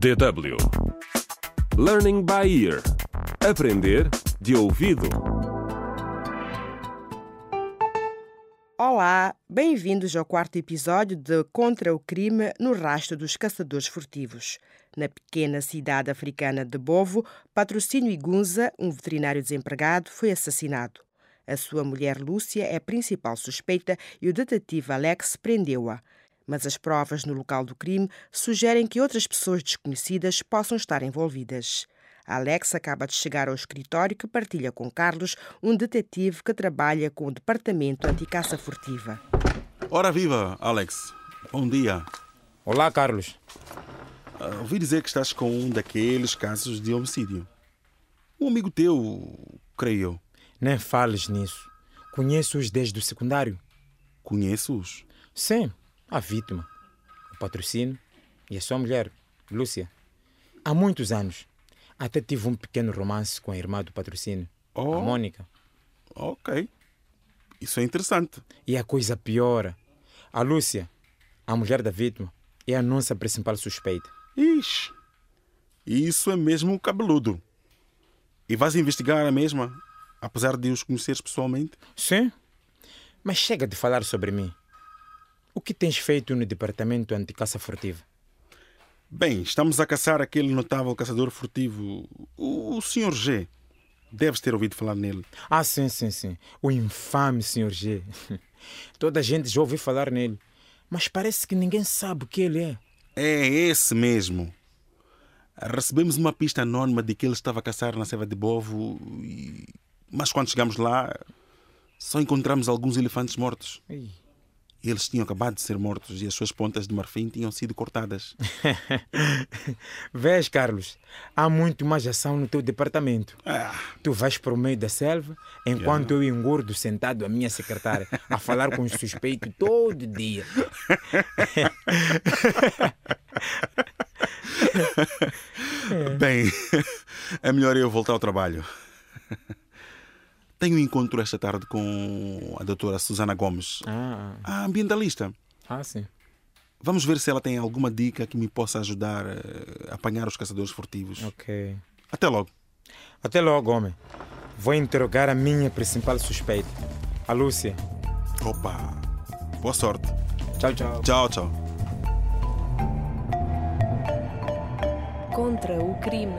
DW Learning by Ear Aprender de ouvido. Olá, bem-vindos ao quarto episódio de Contra o Crime no Rastro dos Caçadores Furtivos. Na pequena cidade africana de Bovo, Patrocínio Igunza, um veterinário desempregado, foi assassinado. A sua mulher Lúcia é a principal suspeita e o detetive Alex prendeu-a. Mas as provas no local do crime sugerem que outras pessoas desconhecidas possam estar envolvidas. Alex acaba de chegar ao escritório que partilha com Carlos, um detetive que trabalha com o Departamento Anticaça Furtiva. Ora viva, Alex. Bom dia. Olá, Carlos. Ah, ouvi dizer que estás com um daqueles casos de homicídio. Um amigo teu, creio eu. Nem fales nisso. Conheço-os desde o secundário. Conheço-os? Sim, a vítima, o patrocínio e a sua mulher, Lúcia. Há muitos anos. Até tive um pequeno romance com a irmã do patrocínio, Oh. a Mônica. Ok. Isso é interessante. E a coisa piora. A Lúcia, a mulher da vítima, é a nossa principal suspeita. Ixi. Isso é mesmo cabeludo. E vais investigar a mesma, apesar de os conheceres pessoalmente? Sim, mas chega de falar sobre mim. O que tens feito no departamento anticaça furtiva? Bem, estamos a caçar aquele notável caçador furtivo, o, Sr. G. Deves ter ouvido falar nele. Ah, sim, sim, sim. O infame Sr. G. Toda a gente já ouviu falar nele. Mas parece que ninguém sabe o que ele é. É esse mesmo. Recebemos uma pista anónima de que ele estava a caçar na Serva de Bovo, e... mas quando chegamos lá, só encontramos alguns elefantes mortos. Ih. Eles tinham acabado de ser mortos e as suas pontas de marfim tinham sido cortadas. Vês, Carlos, há muito mais ação no teu departamento. Ah, Tu vais para o meio da selva, enquanto eu engordo sentado à minha secretária, a falar com os suspeitos todo dia. Bem, é melhor eu voltar ao trabalho. Tenho um encontro esta tarde com a doutora Susana Gomes, Ah, a ambientalista. ah, sim. Vamos ver se ela tem alguma dica que me possa ajudar eh, a apanhar os caçadores furtivos. Ok. Até logo. Até logo, homem. Vou interrogar a minha principal suspeita, a Lúcia. Opa! Boa sorte. Tchau, tchau. Tchau, tchau. Contra o crime.